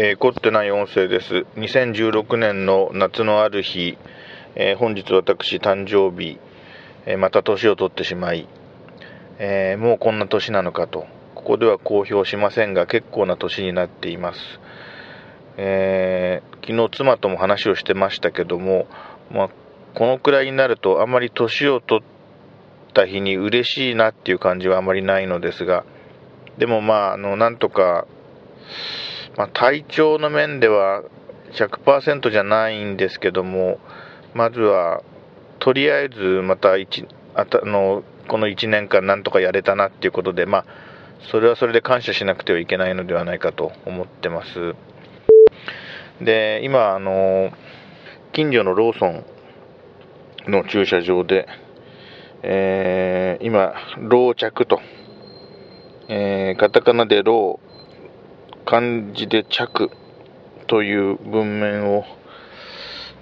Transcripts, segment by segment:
えー、凝ってない音声です。2016年の夏のある日、えー、本日私誕生日、えー、また年を取ってしまい、えもうこんな年なのかと、ここでは公表しませんが結構な年になっています。え昨日妻とも話をしてましたけども、まあ、このくらいになるとあまり年を取った日に嬉しいなっていう感じはあまりないのですが、でもまあ、あの、なんとか、まあ、体調の面では100%じゃないんですけども、まずは、とりあえずまた一あたのこの1年間なんとかやれたなっていうことで、まあ、それはそれで感謝しなくてはいけないのではないかと思ってます。で、今、あの、近所のローソンの駐車場で、えー、今、老着と、えー、カタカナで老、漢字で着という文面を、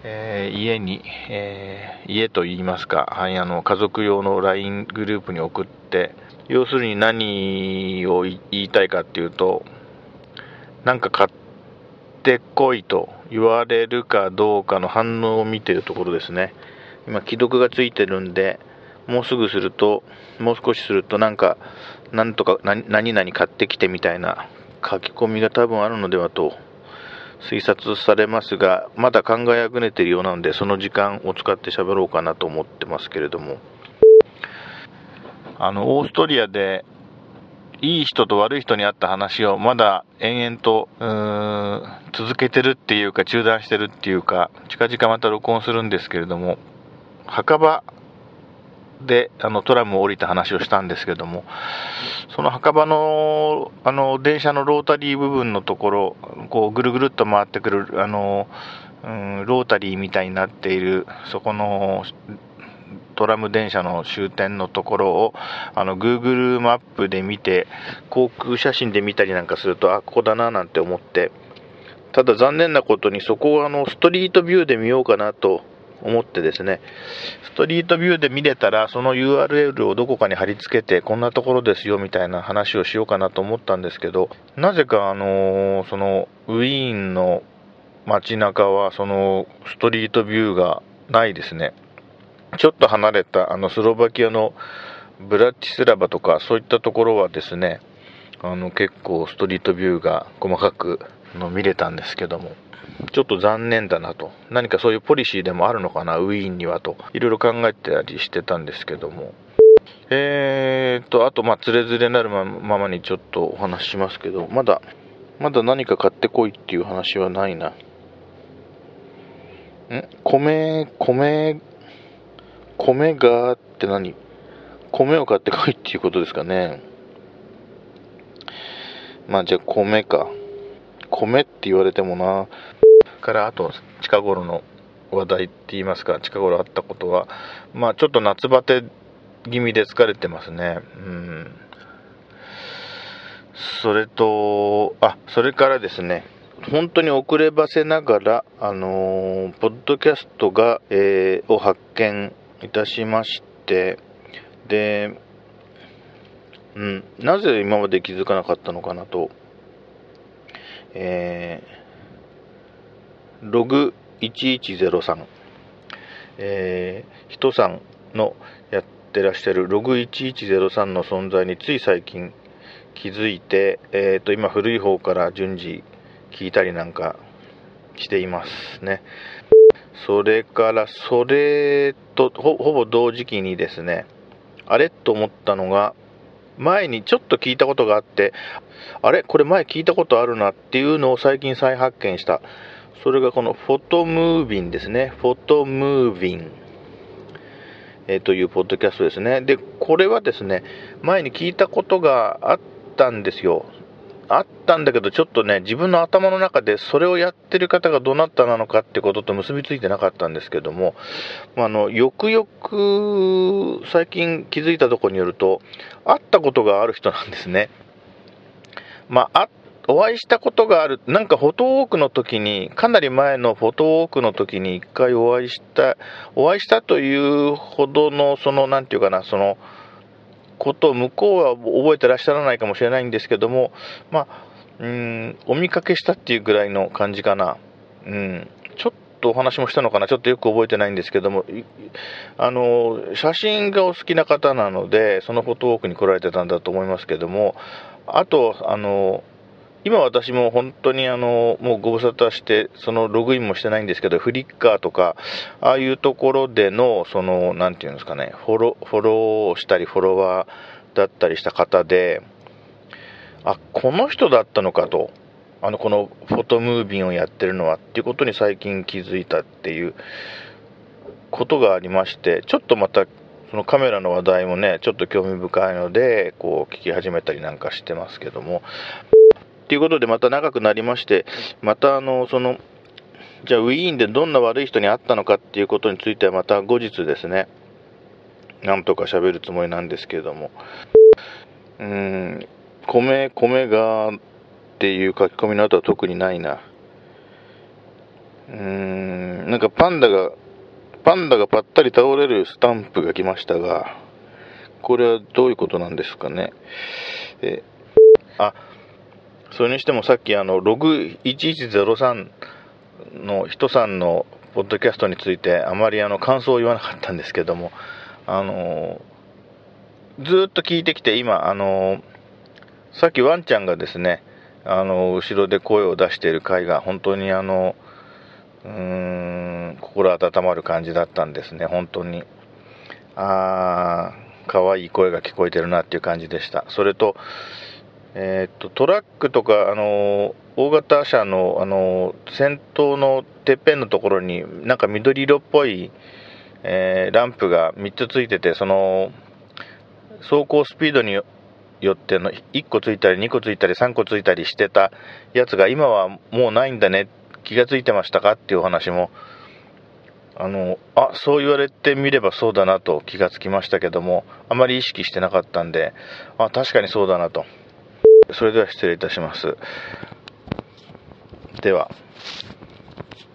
えー、家に、えー、家と言いますか、はい、あの家族用の LINE グループに送って、要するに何を言いたいかっていうと、なんか買ってこいと言われるかどうかの反応を見てるところですね。今、既読がついてるんで、もうすぐすると、もう少しすると、なんか、なんとか、何々買ってきてみたいな書き込みが多分あるのではと推察されますが、まだ考えあぐねているようなので、その時間を使って喋ろうかなと思ってますけれども、あの、オーストリアで、いい人と悪い人に会った話をまだ延々と続けてるっていうか中断してるっていうか近々また録音するんですけれども墓場であのトラムを降りた話をしたんですけども、その墓場のあの電車のロータリー部分のところ、こうぐるぐるっと回ってくるあの、うん、ロータリーみたいになっている、そこのトラム電車の終点のところをあの Google マップで見て、航空写真で見たりなんかすると、あ、ここだななんて思って、ただ残念なことにそこをあのストリートビューで見ようかなと思ってですね、ストリートビューで見れたら、その URL をどこかに貼り付けて、こんなところですよみたいな話をしようかなと思ったんですけど、なぜかあのそのウィーンの街中は、そのストリートビューがないですね。ちょっと離れたあのスロバキアのブラティスラバとかそういったところはですね、あの結構ストリートビューが細かくの見れたんですけども、ちょっと残念だなと。何かそういうポリシーでもあるのかな、ウィーンにはと。いろいろ考えてたりしてたんですけども。えーと、あと、まあ、つれづれなるままにちょっとお話ししますけど、まだ、まだ何か買ってこいっていう話はないな。ん？米、米、米がって何？米を買ってこいっていうことですかね。まあ、じゃあ米か。米って言われてもな。からあと近頃の話題って言いますか近頃あったことはまあちょっと夏バテ気味で疲れてますね。うん。それとあそれからですね本当に遅ればせながらあのー、ポッドキャストが、えー、を発見いたしましてでうん、なぜ今まで気づかなかったのかなと、えーログ1103、えー、人さんのやってらっしゃるログ1103の存在につい最近気づいて、えー、と今古い方から順次聞いたりなんかしていますね。それからそれとほぼ同時期にですね、あれと思ったのが、前にちょっと聞いたことがあって、あれ？これ前聞いたことあるなっていうのを最近再発見した。それがこのフォトムービンですね。フォトムービン、えー、というポッドキャストですね。で、これはですね、前に聞いたことがあったんですよ。あったんだけど、ちょっとね、自分の頭の中でそれをやってる方がどなたなのかってことと結びついてなかったんですけども、あの、よくよく最近気づいたところによると、会ったことがある人なんですね。まあ、会っお会いしたことがある、なんかフォトウォークの時に、かなり前のフォトウォークの時に一回お会いした、お会いしたというほどの、その、なんていうかな、その、ことを向こうは覚えてらっしゃらないかもしれないんですけども、まあ、うん、お見かけしたっていうぐらいの感じかな。うん、ちょっとお話もしたのかな、ちょっとよく覚えてないんですけども、あの、写真がお好きな方なので、そのフォトウォークに来られてたんだと思いますけども、あと、あの、今私も本当にあの、もうご無沙汰して、そのログインもしてないんですけど、フリッカーとか、ああいうところでの、その、なんていうんですかね、フォロー、フォローしたり、フォロワーだったりした方で、あ、この人だったのかと。あの、このフォトムービンをやってるのはっていうことに最近気づいたっていうことがありまして、ちょっとまたそのカメラの話題もね、ちょっと興味深いので、こう聞き始めたりなんかしてますけども。っていうことでまた長くなりまして、またあの、その、じゃあウィーンでどんな悪い人に会ったのかっていうことについてはまた後日ですね、なんとか喋るつもりなんですけれども、うん、米、米がっていう書き込みの後は特にないな。うーん、なんかパンダが、パンダがぱったり倒れるスタンプが来ましたが、これはどういうことなんですかね。え、あ、それにしてもさっきあの、ログ1103の人さんのポッドキャストについてあまりあの感想を言わなかったんですけども、あの、ずっと聞いてきて今、あの、さっきワンちゃんがですね、あの、後ろで声を出している回が本当にあの、うーん、心温まる感じだったんですね、本当に。あー、可愛い声が聞こえてるなっていう感じでした。それと、え、っと、トラックとか、あの、大型車の、あの、先頭のてっぺんのところに、なんか緑色っぽい、えー、ランプが3つついてて、その、走行スピードによっての1個ついたり2個ついたり3個ついたりしてたやつが今はもうないんだね気がついてましたかっていうお話もあのあそう言われてみればそうだなと気がつきましたけどもあまり意識してなかったんであ確かにそうだなと。それでは失礼いたします。では。